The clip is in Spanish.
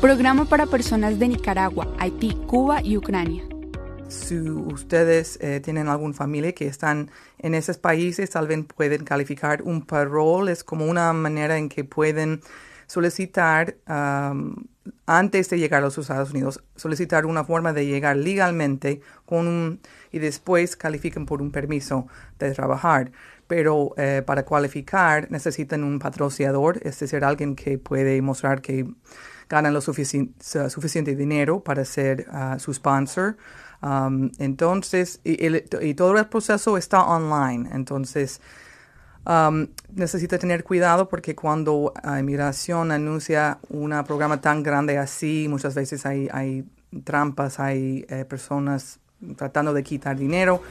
Programa para personas de Nicaragua, Haití, Cuba y Ucrania. Si ustedes eh, tienen alguna familia que están en esos países, tal vez pueden calificar un parole. Es como una manera en que pueden solicitar, antes de llegar a los Estados Unidos, solicitar una forma de llegar legalmente con y después califican por un permiso de trabajar. Pero eh, para cualificar necesitan un patrocinador, es decir, alguien que puede mostrar que ganan lo suficiente dinero para ser ah, su sponsor. entonces, y, todo el proceso está online. Entonces, necesita tener cuidado porque cuando la inmigración anuncia un programa tan grande así, muchas veces hay, hay trampas, hay eh, personas tratando de quitar dinero.